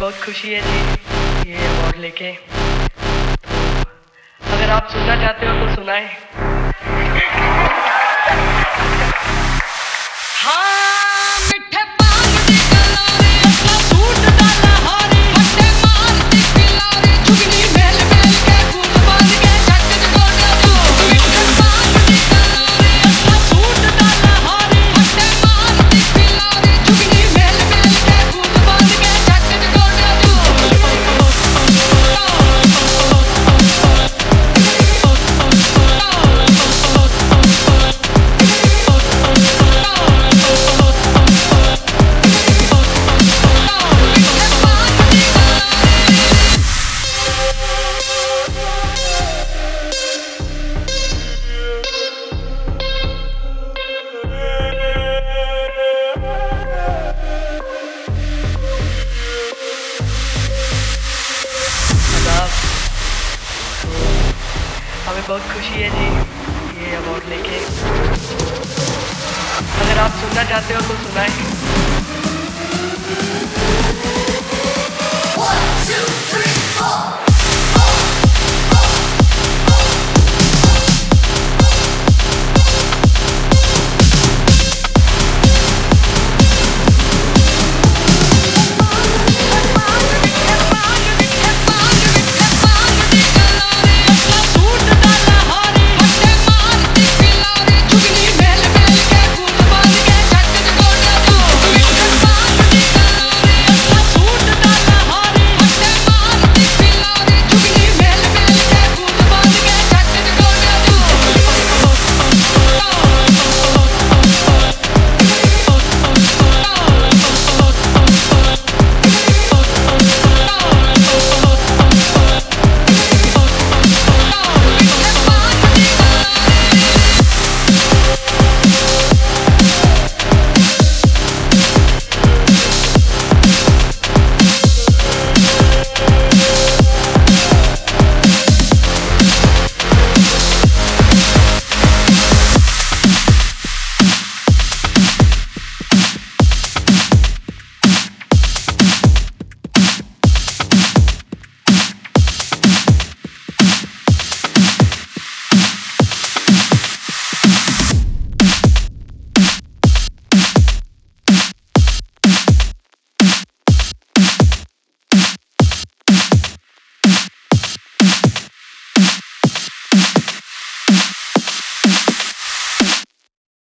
खुशी है जी, ये अवार्ड लेके। तो अगर आप सुनना चाहते हो तो सुनाए। हाँ। हमें बहुत खुशी है जी, ये अवार्ड लेके। अगर आप सुनना चाहते हो तो सुनाएँ।